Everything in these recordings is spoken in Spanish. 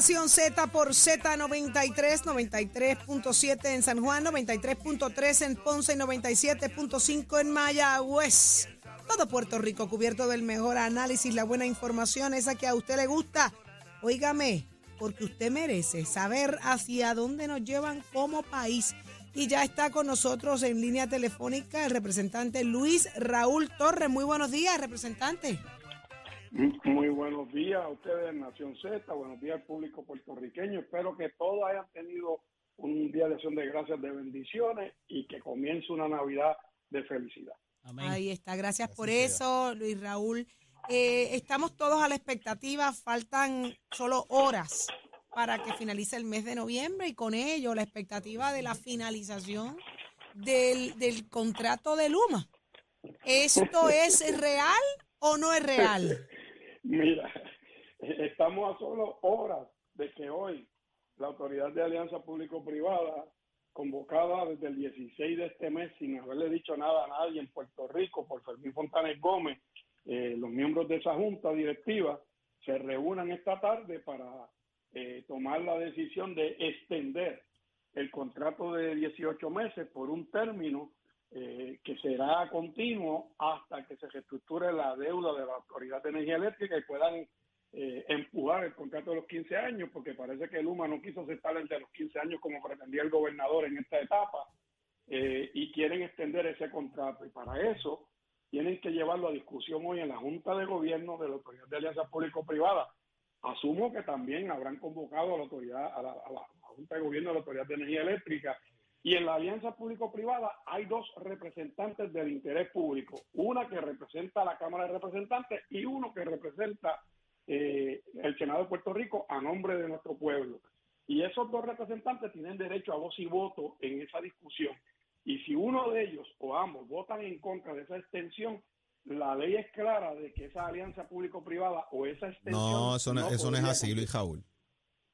Z por Z93, 93.7 en San Juan, 93.3 en Ponce, 97.5 en Mayagüez. Todo Puerto Rico cubierto del mejor análisis, la buena información, esa que a usted le gusta. Óigame, porque usted merece saber hacia dónde nos llevan como país. Y ya está con nosotros en línea telefónica el representante Luis Raúl Torres. Muy buenos días, representante. Muy buenos días a ustedes, Nación Z, buenos días al público puertorriqueño. Espero que todos hayan tenido un día de acción de gracias, de bendiciones y que comience una Navidad de felicidad. Ahí está, gracias por eso, Luis Raúl. Eh, estamos todos a la expectativa, faltan solo horas para que finalice el mes de noviembre y con ello la expectativa de la finalización del, del contrato de Luma. ¿Esto es real o no es real? Mira, estamos a solo horas de que hoy la Autoridad de Alianza Público-Privada, convocada desde el 16 de este mes sin haberle dicho nada a nadie en Puerto Rico por Fermín Fontanes Gómez, eh, los miembros de esa junta directiva se reúnan esta tarde para eh, tomar la decisión de extender el contrato de 18 meses por un término eh, que será continuo hasta que se reestructure la deuda de la Autoridad de Energía Eléctrica y puedan eh, empujar el contrato de los 15 años, porque parece que Luma no quiso aceptar el de los 15 años como pretendía el gobernador en esta etapa, eh, y quieren extender ese contrato. Y para eso tienen que llevarlo a discusión hoy en la Junta de Gobierno de la Autoridad de Alianza Público-Privada. Asumo que también habrán convocado a la a la, a la Junta de Gobierno de la Autoridad de Energía Eléctrica y en la alianza público-privada hay dos representantes del interés público, una que representa a la Cámara de Representantes y uno que representa eh, el Senado de Puerto Rico a nombre de nuestro pueblo. Y esos dos representantes tienen derecho a voz y voto en esa discusión. Y si uno de ellos o ambos votan en contra de esa extensión, la ley es clara de que esa alianza público-privada o esa extensión... No, eso no, eso no es así, Luis Raúl.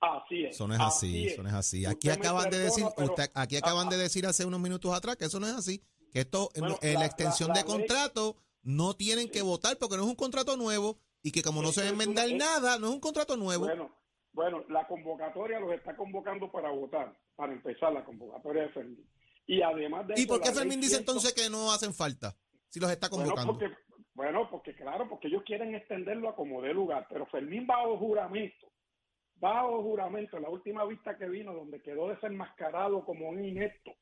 Así es. Eso no es así, eso no es así. Aquí Usted acaban de decir, pero- usted- aquí acaban Ah, de decir hace unos minutos atrás que eso no es así, que esto, en- Bueno, en la, la- extensión la- de ley- contrato no tienen que votar porque no es un contrato nuevo y que como no se va a enmendar es- nada, no es un contrato nuevo. Bueno, bueno, la convocatoria los está convocando para votar, para empezar la convocatoria de Fermín. Y además de ¿Y eso, por qué Fermín dice 100 entonces que no hacen falta si los está Bueno convocando? porque, bueno, porque claro, porque ellos quieren extenderlo a como dé lugar, pero Fermín bajo juramento, bajo juramento, en la última vista que vino, donde quedó desenmascarado como un inepto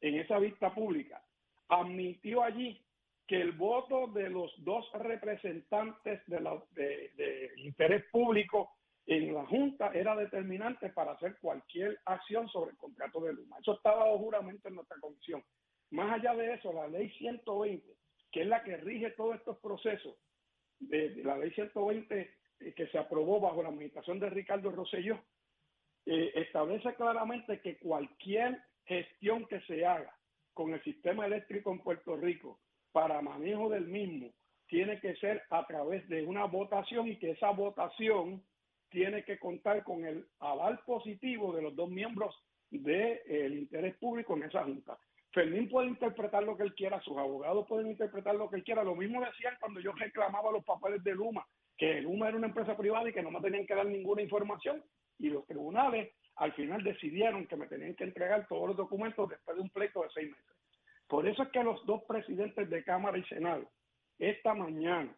en esa vista pública, admitió allí que el voto de los dos representantes de, la, de, de interés público en la Junta era determinante para hacer cualquier acción sobre el contrato de Luma. Eso está bajo juramento en nuestra comisión. Más allá de eso, la ley 120, que es la que rige todos estos procesos, de, de la ley 120 eh, que se aprobó bajo la administración de Ricardo Rosselló, eh, establece claramente que cualquier gestión que se haga con el sistema eléctrico en Puerto Rico para manejo del mismo tiene que ser a través de una votación y que esa votación tiene que contar con el aval positivo de los dos miembros del interés público en esa junta. Fermín puede interpretar lo que él quiera, sus abogados pueden interpretar lo que él quiera. Lo mismo decían cuando yo reclamaba los papeles de Luma, que Luma era una empresa privada y que no me tenían que dar ninguna información. Y los tribunales al final decidieron que me tenían que entregar todos los documentos después de un pleito de seis meses. Por eso es que los dos presidentes de Cámara y Senado esta mañana,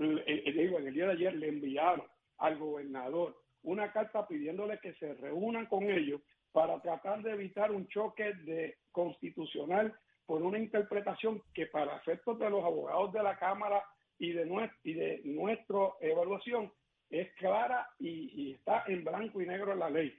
eh, eh, digo, en el día de ayer, le enviaron al gobernador una carta pidiéndole que se reúnan con ellos para tratar de evitar un choque de constitucional por una interpretación que para efectos de los abogados de la Cámara y de, nues- y de nuestra es clara y, y está en blanco y negro en la ley.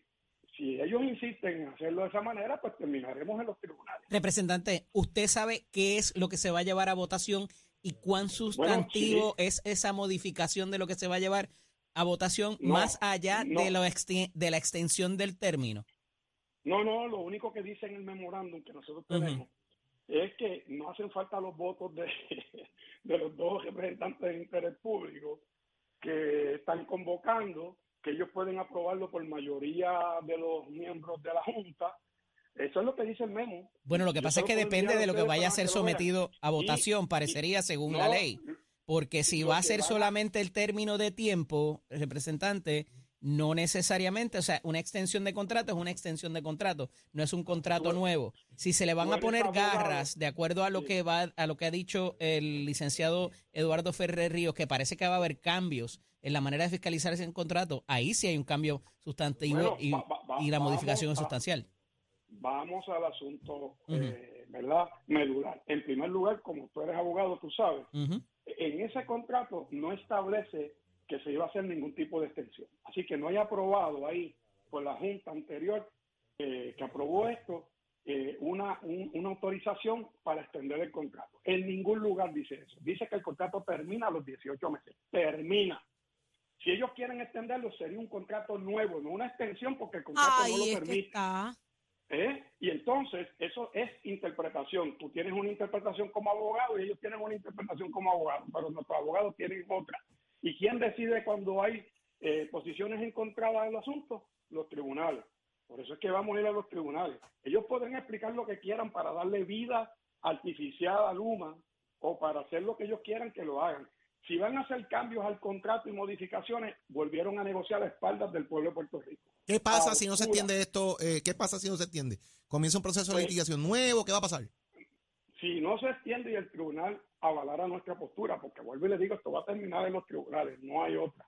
Si ellos insisten en hacerlo de esa manera, pues terminaremos en los tribunales. Representante, ¿usted sabe qué es lo que se va a llevar a votación ¿Y cuán sustantivo es esa modificación de lo que se va a llevar a votación No, más allá no. de, lo de la extensión del término? No, no, lo único que dice en el memorándum que nosotros tenemos es que no hacen falta los votos de, de los dos representantes de interés público que están convocando, que ellos pueden aprobarlo por mayoría de los miembros de la Junta. Eso es lo que dice el memo. Bueno, lo que Yo pasa es que depende de lo que vaya a ser sometido a Y- votación, parecería según la ley. Porque si va a ser solamente el término de tiempo, representante, no necesariamente, o sea, una extensión de contrato es una extensión de contrato, no es un contrato nuevo. Si se le van a poner garras, de acuerdo a lo que va, a lo que ha dicho el licenciado Eduardo Ferrer Ríos, que parece que va a haber cambios en la manera de fiscalizar ese contrato, ahí sí hay un cambio sustantivo Bueno, y, va- va- va- y la modificación es sustancial. Vamos al asunto, eh, ¿verdad? Medular. En primer lugar, como tú eres abogado, tú sabes, en ese contrato no establece que se iba a hacer ningún tipo de extensión. Así que no hay aprobado ahí por la Junta anterior eh, que aprobó esto eh, una, un- una autorización para extender el contrato. En ningún lugar dice eso. Dice que el contrato termina a los 18 meses. Termina. Si ellos quieren extenderlo, sería un contrato nuevo, no una extensión porque el contrato no lo es permite. ¿Eh? Y entonces, eso es interpretación. Tú tienes una interpretación como abogado y ellos tienen una interpretación como abogado, pero nuestros abogados tienen otra. ¿Y quién decide cuando hay eh, posiciones encontradas en el asunto? Los tribunales. Por eso es que vamos a ir a los tribunales. Ellos pueden explicar lo que quieran para darle vida artificial a Luma o para hacer lo que ellos quieran que lo hagan. Si van a hacer cambios al contrato y modificaciones, volvieron a negociar a espaldas del pueblo de Puerto Rico. ¿Qué pasa si no se entiende esto? Eh, ¿Qué pasa si no se entiende? ¿Comienza un proceso de litigación nuevo? ¿Qué va a pasar? Si no se extiende y el tribunal avalara nuestra postura, porque vuelvo y le digo, esto va a terminar en los tribunales, no hay otra.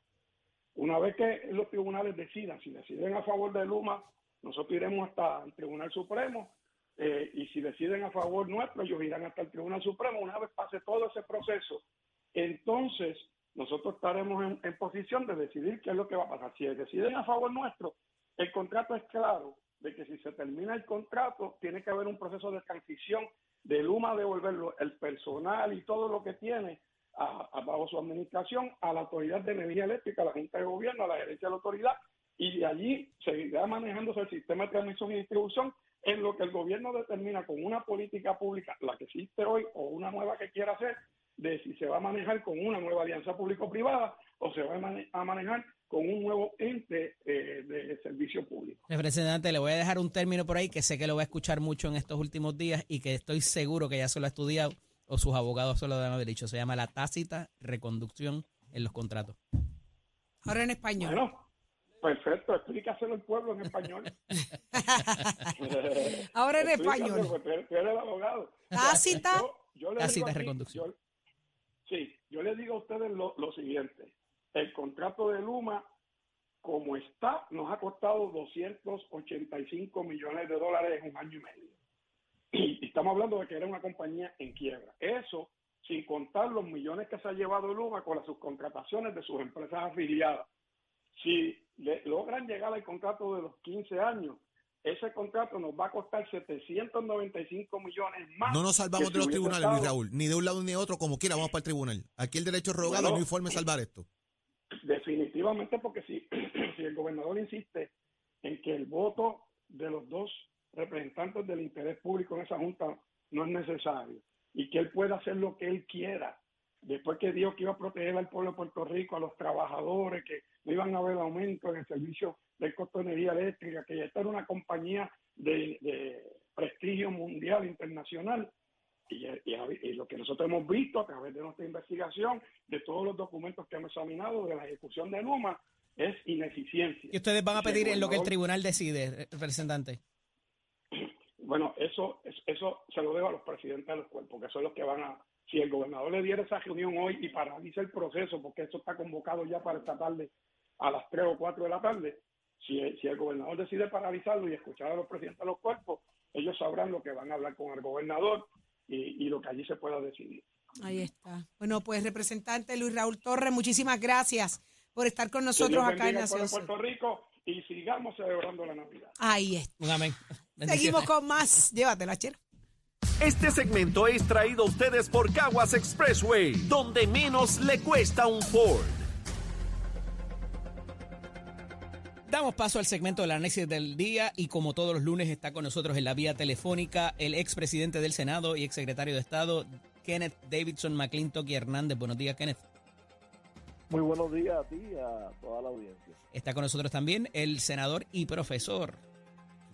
Una vez que los tribunales decidan, si deciden a favor de Luma, nosotros iremos hasta el Tribunal Supremo, eh, y si deciden a favor nuestro, ellos irán hasta el Tribunal Supremo. Una vez pase todo ese proceso, entonces nosotros estaremos en, en posición de decidir qué es lo que va a pasar. Si deciden a favor nuestro, el contrato es claro de que si se termina el contrato, tiene que haber un proceso de transición de Luma devolverlo el personal y todo lo que tiene a, bajo su administración a la Autoridad de Energía Eléctrica, a la Junta de Gobierno, a la gerencia de la autoridad, y de allí seguirá manejándose el sistema de transmisión y distribución en lo que el gobierno determina con una política pública, la que existe hoy o una nueva que quiera hacer, de si se va a manejar con una nueva alianza público-privada o se va a, a manejar con un nuevo ente eh, de servicio público. Representante, le voy a dejar un término por ahí que sé que lo va a escuchar mucho en estos últimos días y que estoy seguro que ya se lo ha estudiado o sus abogados se lo deben haber dicho. Se llama la tácita reconducción en los contratos. Ahora en español. Bueno, perfecto, explícaselo al pueblo en español. Ahora en español. porque tú eres el abogado. Tácita. Yo- yo le Tácita digo aquí- reconducción. yo- sí, yo les digo a ustedes lo, lo siguiente. El contrato de Luma, como está, nos ha costado 285 millones de dólares en un año y medio. Y estamos hablando de que era una compañía en quiebra. Eso sin contar los millones que se ha llevado Luma con las subcontrataciones de sus empresas afiliadas. Si le- logran llegar al contrato de los 15 años, ese contrato nos va a costar 795 millones más. No nos salvamos de los tribunales, Luis Raúl. Ni de un lado ni de otro, como quiera, vamos para el tribunal. Aquí el derecho rogado Bueno. no de salvar esto. Definitivamente, porque si, si el gobernador insiste en que el voto de los dos representantes del interés público en esa junta no es necesario y que él pueda hacer lo que él quiera, después que dijo que iba a proteger al pueblo de Puerto Rico, a los trabajadores, que no iban a haber aumento en el servicio del costo de energía eléctrica, que ya esta era una compañía de prestigio mundial, internacional, y, y- y lo que nosotros hemos visto a través de nuestra investigación, de todos los documentos que hemos examinado de la ejecución de Luma, es ineficiencia. Y ustedes van a pedir en lo que el tribunal decide, representante. Bueno, eso, es- eso se lo debo a los presidentes de los cuerpos, que son los que van a... Si el gobernador le diera esa reunión hoy y paraliza el proceso, porque eso está convocado ya para esta tarde a las 3 o 4 de la tarde, si, si el gobernador decide paralizarlo y escuchar a los presidentes de los cuerpos, ellos sabrán lo que van a hablar con el gobernador y, y lo que allí se pueda decidir. Ahí está. Bueno, pues representante Luis Raúl Torres, muchísimas gracias por estar con nosotros acá en Nación Puerto. Rico y sigamos celebrando la Navidad. Ahí está. Un amén. Seguimos con más. Llévatela, chero. Este segmento es traído a ustedes por Caguas Expressway, donde menos le cuesta un Ford. Damos paso al segmento del análisis del día y como todos los lunes está con nosotros en la vía telefónica el expresidente del Senado y exsecretario de Estado, Kenneth Davidson McClintock y Hernández. Buenos días, Kenneth. Muy buenos días a ti y a toda la audiencia. Está con nosotros también el senador y profesor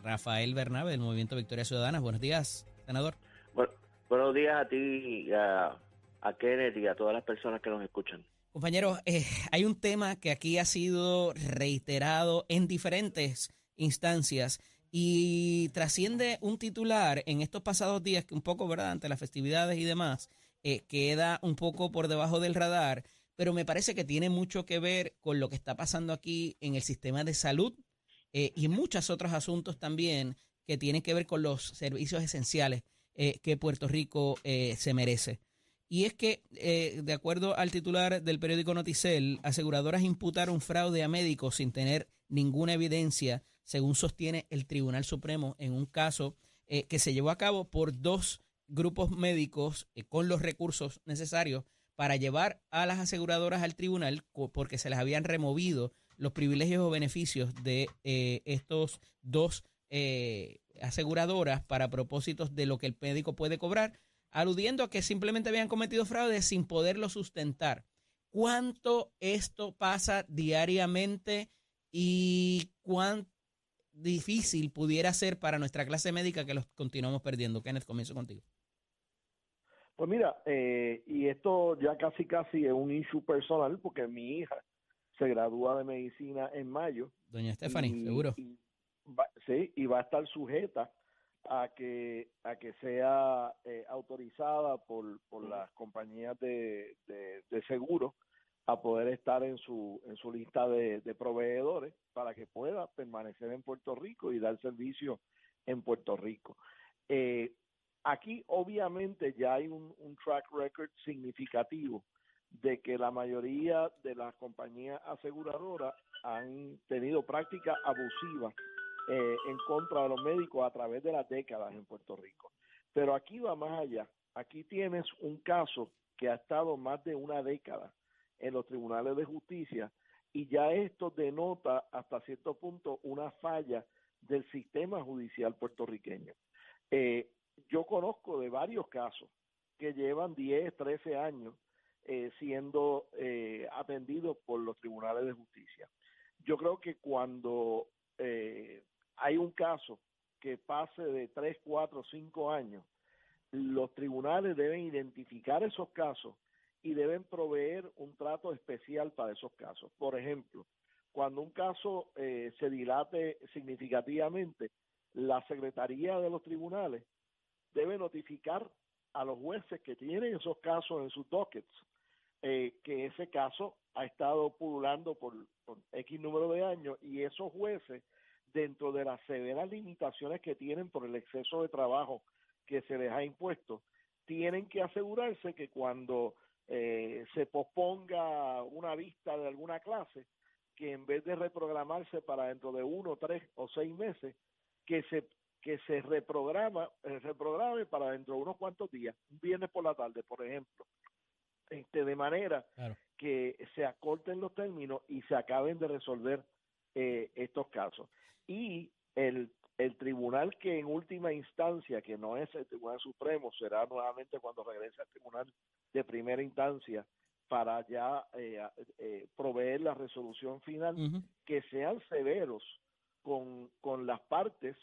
Rafael Bernabe del Movimiento Victoria Ciudadana. Buenos días, senador. Bueno, buenos días a ti, a, a Kenneth y a todas las personas que nos escuchan. Compañeros, eh, hay un tema que aquí ha sido reiterado en diferentes instancias y trasciende un titular en estos pasados días que un poco, ¿verdad?, ante las festividades y demás, eh, queda un poco por debajo del radar, pero me parece que tiene mucho que ver con lo que está pasando aquí en el sistema de salud eh, y muchos otros asuntos también que tienen que ver con los servicios esenciales eh, que Puerto Rico se merece. Y es que, eh, de acuerdo al titular del periódico Noticel, aseguradoras imputaron fraude a médicos sin tener ninguna evidencia, según sostiene el Tribunal Supremo en un caso eh, que se llevó a cabo por dos grupos médicos eh, con los recursos necesarios para llevar a las aseguradoras al tribunal porque se les habían removido los privilegios o beneficios de eh, estos dos aseguradoras para propósitos de lo que el médico puede cobrar, aludiendo a que simplemente habían cometido fraude sin poderlo sustentar. ¿Cuánto esto pasa diariamente y cuán difícil pudiera ser para nuestra clase médica que los continuamos perdiendo? Kenneth, comienzo contigo. Pues mira, eh, y esto ya casi casi es un issue personal porque mi hija se gradúa de medicina en mayo. Doña Stephanie, y- seguro. y va- sí, y va a estar sujeta a que a que sea eh, autorizada por, por las compañías de, de, de seguro a poder estar en su en su lista de, de proveedores para que pueda permanecer en Puerto Rico y dar servicio en Puerto Rico. Eh, aquí obviamente ya hay un, un track record significativo de que la mayoría de las compañías aseguradoras han tenido prácticas abusivas eh, en contra de los médicos a través de las décadas en Puerto Rico. Pero aquí va más allá. Aquí tienes un caso que ha estado más de una década en los tribunales de justicia y ya esto denota hasta cierto punto una falla del sistema judicial puertorriqueño. Eh, yo conozco de varios casos que llevan 10, 13 años eh, siendo eh, atendidos por los tribunales de justicia. Yo creo que cuando eh, hay un caso que pase de 3, 4, 5 años, los tribunales deben identificar esos casos y deben proveer un trato especial para esos casos. Por ejemplo, cuando un caso eh, se dilate significativamente, la Secretaría de los Tribunales debe notificar a los jueces que tienen esos casos en sus dockets eh, que ese caso ha estado pululando por, por X número de años y esos jueces, dentro de las severas limitaciones que tienen por el exceso de trabajo que se les ha impuesto, tienen que asegurarse que cuando eh, se posponga una vista de alguna clase, que en vez de reprogramarse para dentro de uno, tres o seis meses, que se que se reprograma, eh, reprograme para dentro de unos cuantos días, un viernes por la tarde, por ejemplo, este, de manera Claro. que se acorten los términos y se acaben de resolver eh, estos casos. Y el, el tribunal que en última instancia, que no es el Tribunal Supremo, será nuevamente cuando regrese al Tribunal de Primera Instancia para ya eh, eh, proveer la resolución final, que sean severos con, con las partes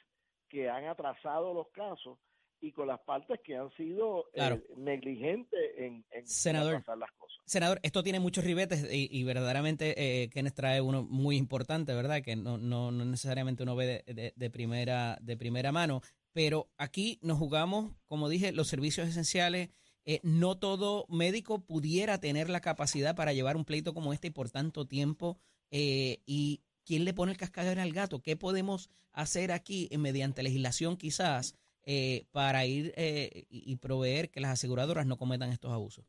que han atrasado los casos y con las partes que han sido eh, negligentes en, en, en Senador. las cosas. Senador, esto tiene muchos ribetes y, y verdaderamente eh, Kenneth trae uno muy importante, ¿verdad? Que no, no, no necesariamente uno ve de, de- de primera, de primera mano, pero aquí nos jugamos, como dije, los servicios esenciales. Eh, no todo médico pudiera tener la capacidad para llevar un pleito como este y por tanto tiempo. eh, ¿Y quién le pone el cascabel al gato? ¿Qué podemos hacer aquí eh, mediante legislación quizás eh, para ir eh, y proveer que las aseguradoras no cometan estos abusos?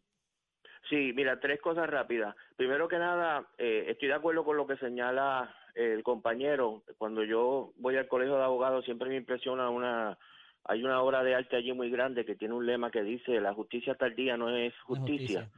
Sí, mira, tres cosas rápidas. Primero que nada, eh, estoy de acuerdo con lo que señala el compañero. Cuando yo voy al colegio de abogados siempre me impresiona una Hay una obra de arte allí muy grande que tiene un lema que dice la justicia tardía no es justicia.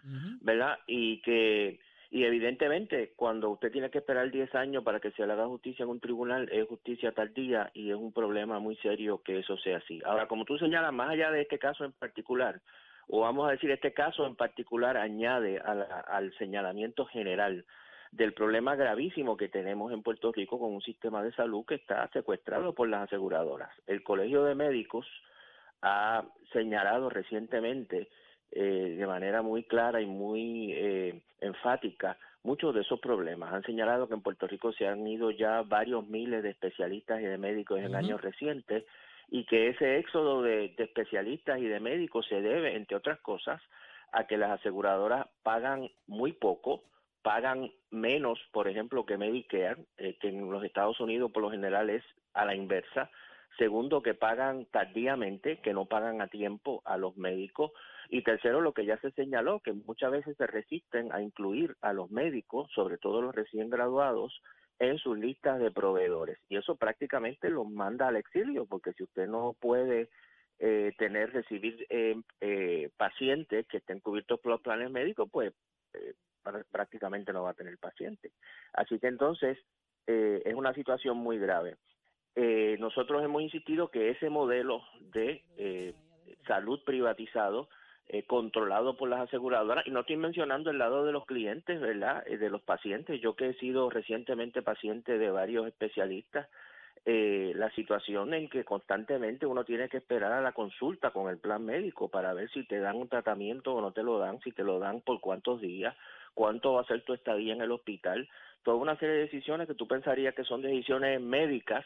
¿verdad? Y que y evidentemente cuando usted tiene que esperar 10 años para que se le haga justicia en un tribunal es justicia tardía y es un problema muy serio que eso sea así. Ahora, como tú señalas, más allá de este caso en particular, o vamos a decir este caso en particular añade a la- al señalamiento general del problema gravísimo que tenemos en Puerto Rico con un sistema de salud que está secuestrado por las aseguradoras. El Colegio de Médicos ha señalado recientemente eh, de manera muy clara y muy eh, enfática muchos de esos problemas. Han señalado que en Puerto Rico se han ido ya varios miles de especialistas y de médicos en años recientes y que ese éxodo de, de especialistas y de médicos se debe, entre otras cosas, a que las aseguradoras pagan muy poco, pagan menos, por ejemplo, que Medicare, eh, que en los Estados Unidos por lo general es a la inversa. Segundo, que pagan tardíamente, que no pagan a tiempo a los médicos. Y tercero, lo que ya se señaló, que muchas veces se resisten a incluir a los médicos, sobre todo los recién graduados, en sus listas de proveedores. Y eso prácticamente los manda al exilio, porque si usted no puede eh, tener, recibir eh, eh, pacientes que estén cubiertos por los planes médicos, pues eh, prá- prácticamente no va a tener paciente. Así que entonces eh, es una situación muy grave. Eh, nosotros hemos insistido que ese modelo de eh, salud privatizado, eh, controlado por las aseguradoras, y no estoy mencionando el lado de los clientes, ¿verdad? Eh, de los pacientes. Yo que he sido recientemente paciente de varios especialistas, eh, la situación en que constantemente uno tiene que esperar a la consulta con el plan médico para ver si te dan un tratamiento o no te lo dan, si te lo dan por cuántos días, cuánto va a ser tu estadía en el hospital, toda una serie de decisiones que tú pensarías que son decisiones médicas,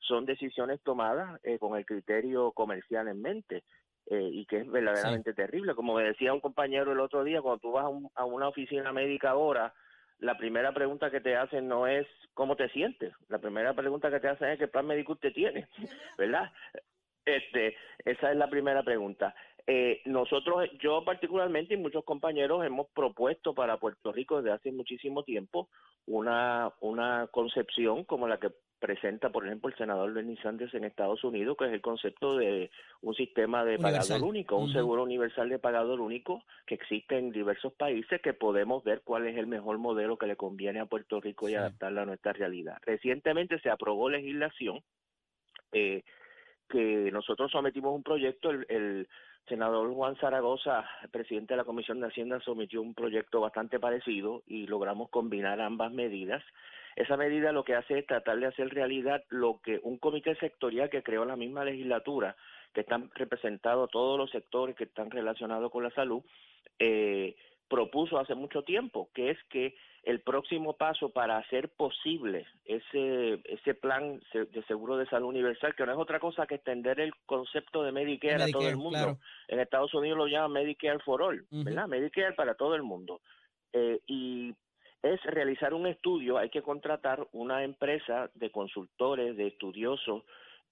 son decisiones tomadas eh, con el criterio comercial en mente. eh, y que es verdaderamente terrible. Como me decía un compañero el otro día, cuando tú vas a, un- a una oficina médica ahora, la primera pregunta que te hacen no es cómo te sientes, la primera pregunta que te hacen es qué plan médico usted tiene, ¿verdad? Este, esa es la primera pregunta. Eh, nosotros, yo particularmente y muchos compañeros hemos propuesto para Puerto Rico desde hace muchísimo tiempo una, una concepción como la que presenta, por ejemplo, el senador Bernie Sanders en Estados Unidos, que es el concepto de un sistema de Universal. pagador único, un seguro universal de pagador único que existe en diversos países que podemos ver cuál es el mejor modelo que le conviene a Puerto Rico y Sí. adaptarla a nuestra realidad. Recientemente se aprobó legislación eh, que nosotros sometimos un proyecto, el, el senador Juan Zaragoza, presidente de la Comisión de Hacienda, sometió un proyecto bastante parecido y logramos combinar ambas medidas. Esa medida lo que hace es tratar de hacer realidad lo que un comité sectorial que creó la misma legislatura, que están representados todos los sectores que están relacionados con la salud, eh, propuso hace mucho tiempo, que es que el próximo paso para hacer posible ese ese plan de seguro de salud universal, que no es otra cosa que extender el concepto de Medicare, a todo el mundo. claro. En Estados Unidos lo llaman Medicare for All. ¿verdad? Medicare para todo el mundo. Eh, y es realizar un estudio, hay que contratar una empresa de consultores, de estudiosos,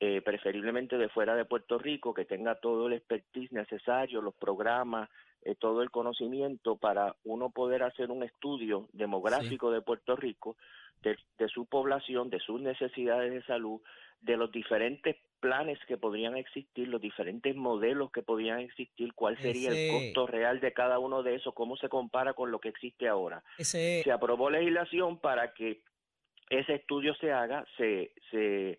eh, preferiblemente de fuera de Puerto Rico, que tenga todo el expertise necesario, los programas, eh, todo el conocimiento para uno poder hacer un estudio demográfico de Puerto Rico, de, de su población, de sus necesidades de salud, de los diferentes planes que podrían existir, los diferentes modelos que podrían existir, cuál sería Ese- el costo real de cada uno de esos, cómo se compara con lo que existe ahora. Ese, se aprobó legislación para que ese estudio se haga, se, se,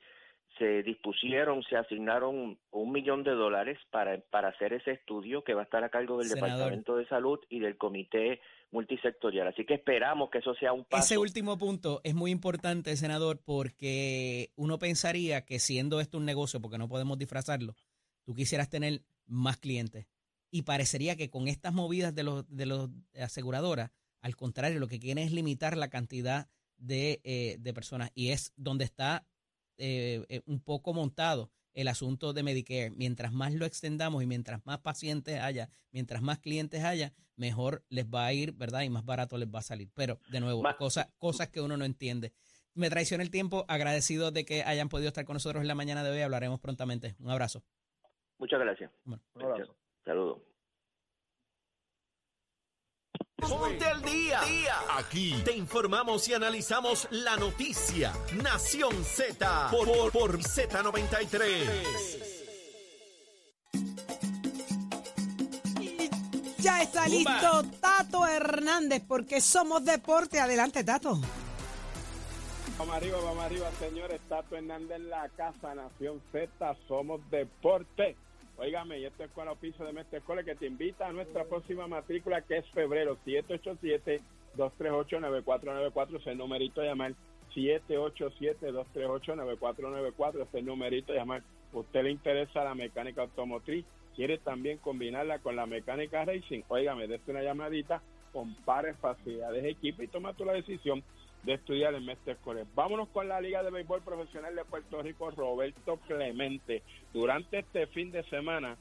se dispusieron, se asignaron un millón de dólares para, para hacer ese estudio que va a estar a cargo del Senador. Departamento de Salud y del Comité Multisectorial. Así que esperamos que eso sea un paso. ese último punto es muy importante, senador, porque uno pensaría que siendo esto un negocio, porque no podemos disfrazarlo, tú quisieras tener más clientes. Y parecería que con estas movidas de los de los aseguradoras, al contrario, lo que quieren es limitar la cantidad de, eh, de personas. Y es donde está eh, eh, un poco montado el asunto de Medicare. Mientras más lo extendamos y mientras más pacientes haya, mientras más clientes haya, mejor les va a ir, ¿verdad? Y más barato les va a salir. Pero, de nuevo, cosas, cosas que uno no entiende. Me traiciona el tiempo, agradecido de que hayan podido estar con nosotros en la mañana de hoy. Hablaremos prontamente. Un abrazo. Muchas gracias. Bueno. Un abrazo. Saludos. Ponte al día. Aquí te informamos y analizamos la noticia. Nación Z por, por Z93. Ya está listo Tato Hernández porque somos deporte. Adelante, Tato. Vamos arriba, vamos arriba, señores. Tato Hernández en la casa, Nación Z, somos deporte. Óigame, y esto es con la piso de Mestre Escuela que te invita a nuestra próxima matrícula que es febrero 787-238-9494. Es el numerito de llamar 787-238-9494. Es el numerito de llamar. Usted le interesa la mecánica automotriz, quiere también combinarla con la mecánica racing. Óigame, dése una llamadita, compare facilidades de equipo y toma tú la decisión de estudiar en Mestre Escolar. Vámonos con la Liga de Béisbol Profesional de Puerto Rico, Roberto Clemente. Durante este fin de semana,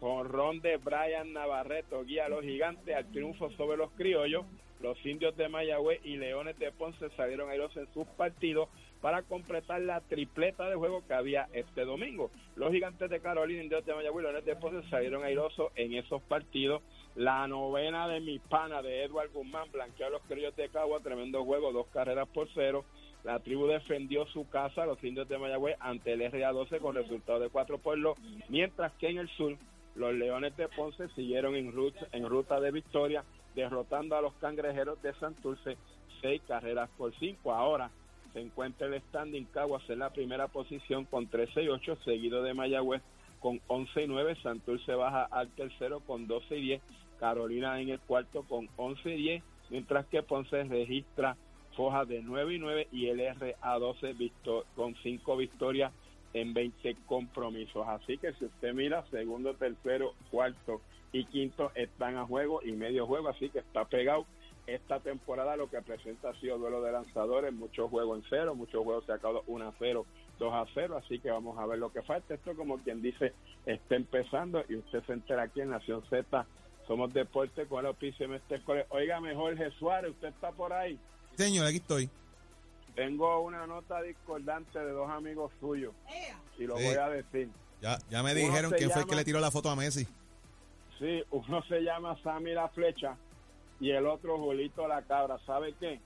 con ron de Brian Navarreto guía a los gigantes al triunfo sobre los criollos. Los indios de Mayagüez y Leones de Ponce salieron airosos en sus partidos para completar la tripleta de juego que había este domingo. Los gigantes de Carolina, indios de Mayagüez y Leones de Ponce salieron airosos en esos partidos. La novena de mi pana de Edward Guzmán blanqueó a los criollos de Cagua, tremendo juego, dos carreras por cero. La tribu defendió su casa, los indios de Mayagüez, ante el RA12 con resultado de 4 por los, mientras que en el sur los Leones de Ponce siguieron en ruta, de victoria, derrotando a los cangrejeros de Santurce seis carreras por cinco. Ahora se encuentra el standing Caguas en la primera posición con 13 y 8, seguido de Mayagüez con 11 y 9. Santurce baja al tercero con 12 y 10. Carolina en el cuarto con 11 y 10, mientras que Ponce registra foja de 9 y 9 y el RA12 victo- con 5 victorias en 20 compromisos. Así que si usted mira, segundo, tercero, cuarto y quinto están a juego y medio juego, así que está pegado. Esta temporada lo que presenta ha sido duelo de lanzadores, muchos juegos en cero, muchos juegos sacados 1 a 0, 2 a 0, así que vamos a ver lo que falta. Esto como quien dice, está empezando y usted se entera aquí en Nación Z. Somos deporte con el auspicio de. Oiga, mejor Jesús Suárez, usted está por ahí. Señor, aquí estoy. Tengo una nota discordante de dos amigos suyos y lo Sí. voy a decir. Ya, ya me Uno dijeron quién fue el que le tiró la foto a Messi. Sí, uno se llama Sammy la Flecha y el otro Julito la Cabra. ¿Sabe qué?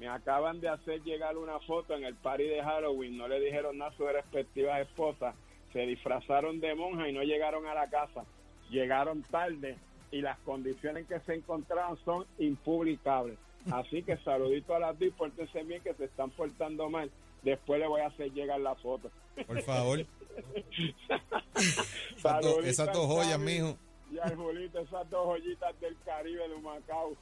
Me acaban de hacer llegar una foto en el party de Halloween. No le dijeron nada a sus respectivas esposas. Se disfrazaron de monja y no llegaron a la casa. Llegaron tarde y las condiciones en que se encontraban son impublicables. Así que saludito a las dos y pórtense bien que se están portando mal. Después le voy a hacer llegar la foto. Por favor. esas, esas dos joyas, mijo. Y al Julito, esas dos joyitas del Caribe de Macao.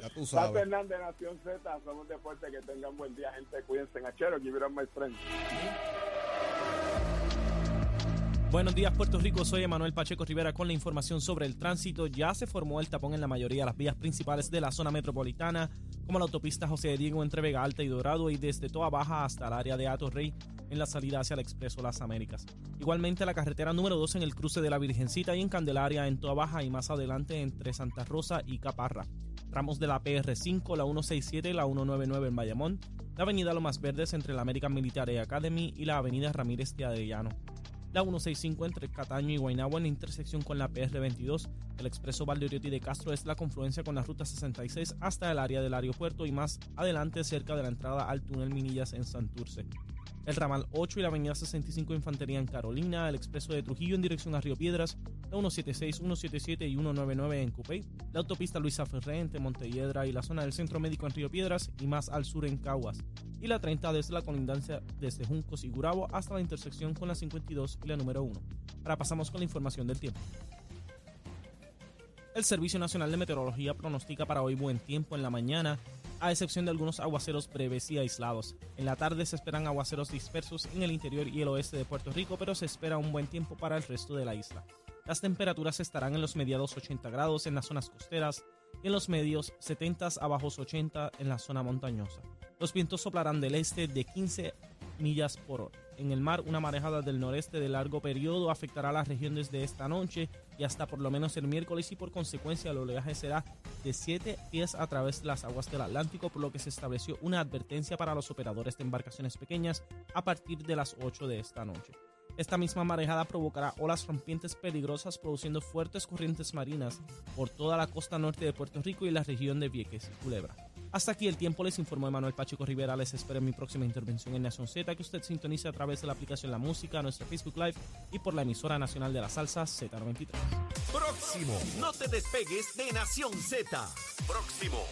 Ya tú Tato sabes. Hernández, Nación Z, somos deporte, que tengan buen día, gente, cuídense, achero, give it up, my friend. Buenos días, Puerto Rico. Soy Emanuel Pacheco Rivera con la información sobre el tránsito. Ya se formó el tapón en la mayoría de las vías principales de la zona metropolitana, como la autopista José de Diego entre Vega Alta y Dorado y desde Toa Baja hasta el área de Atorrey en la salida hacia el Expreso Las Américas. Igualmente la carretera número 2 en el cruce de la Virgencita y en Candelaria en Toa Baja y más adelante entre Santa Rosa y Caparra. Tramos de la PR5, la 167 y la 199 en Bayamón, la avenida Lomas Verdes entre la American Military Academy y la avenida Ramírez de Arellano la 165 entre Cataño y Guaynabo en la intersección con la PR22. El expreso Valdoriotti de Castro es la confluencia con la ruta 66 hasta el área del aeropuerto y más adelante cerca de la entrada al túnel Minillas en Santurce. El ramal 8 y la avenida 65 Infantería en Carolina, el expreso de Trujillo en dirección a Río Piedras, la 176, 177 y 199 en Cupey, la autopista Luisa Ferré entre Montelledra y la zona del Centro Médico en Río Piedras y más al sur en Caguas, y la 30 desde la colindancia desde Juncos y Gurabo hasta la intersección con la 52 y la número 1. Ahora pasamos con la información del tiempo. El Servicio Nacional de Meteorología pronostica para hoy buen tiempo en la mañana, a excepción de algunos aguaceros breves y aislados. En la tarde se esperan aguaceros dispersos en el interior y el oeste de Puerto Rico, pero se espera un buen tiempo para el resto de la isla. Las temperaturas estarán en los mediados 80 grados en las zonas costeras y en los medios 70 a bajos 80 en la zona montañosa. Los vientos soplarán del este de 15 millas por hora. En el mar, una marejada del noreste de largo periodo afectará a la región desde esta noche y hasta por lo menos el miércoles y por consecuencia el oleaje será de 7 pies a través de las aguas del Atlántico, por lo que se estableció una advertencia para los operadores de embarcaciones pequeñas a partir de las 8 de esta noche. Esta misma marejada provocará olas rompientes peligrosas produciendo fuertes corrientes marinas por toda la costa norte de Puerto Rico y la región de Vieques y Culebra. Hasta aquí el tiempo, les informó Manuel Pacheco Rivera. Les espero en mi próxima intervención en Nación Z, que usted sintonice a través de la aplicación La Música, nuestro Facebook Live y por la emisora nacional de la salsa Z93. Próximo. No te despegues de Nación Z. Próximo.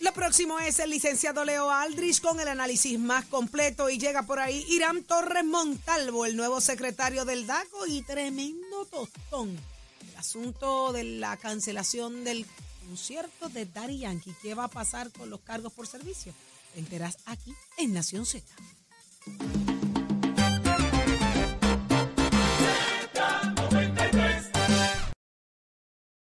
Lo próximo es el licenciado Leo Aldrich con el análisis más completo y llega por ahí Irán Torres Montalvo, el nuevo secretario del DACO y tremendo tostón. El asunto de la cancelación del concierto de Daddy Yankee. ¿Qué va a pasar con los cargos por servicio? Te enteras aquí en Nación Z.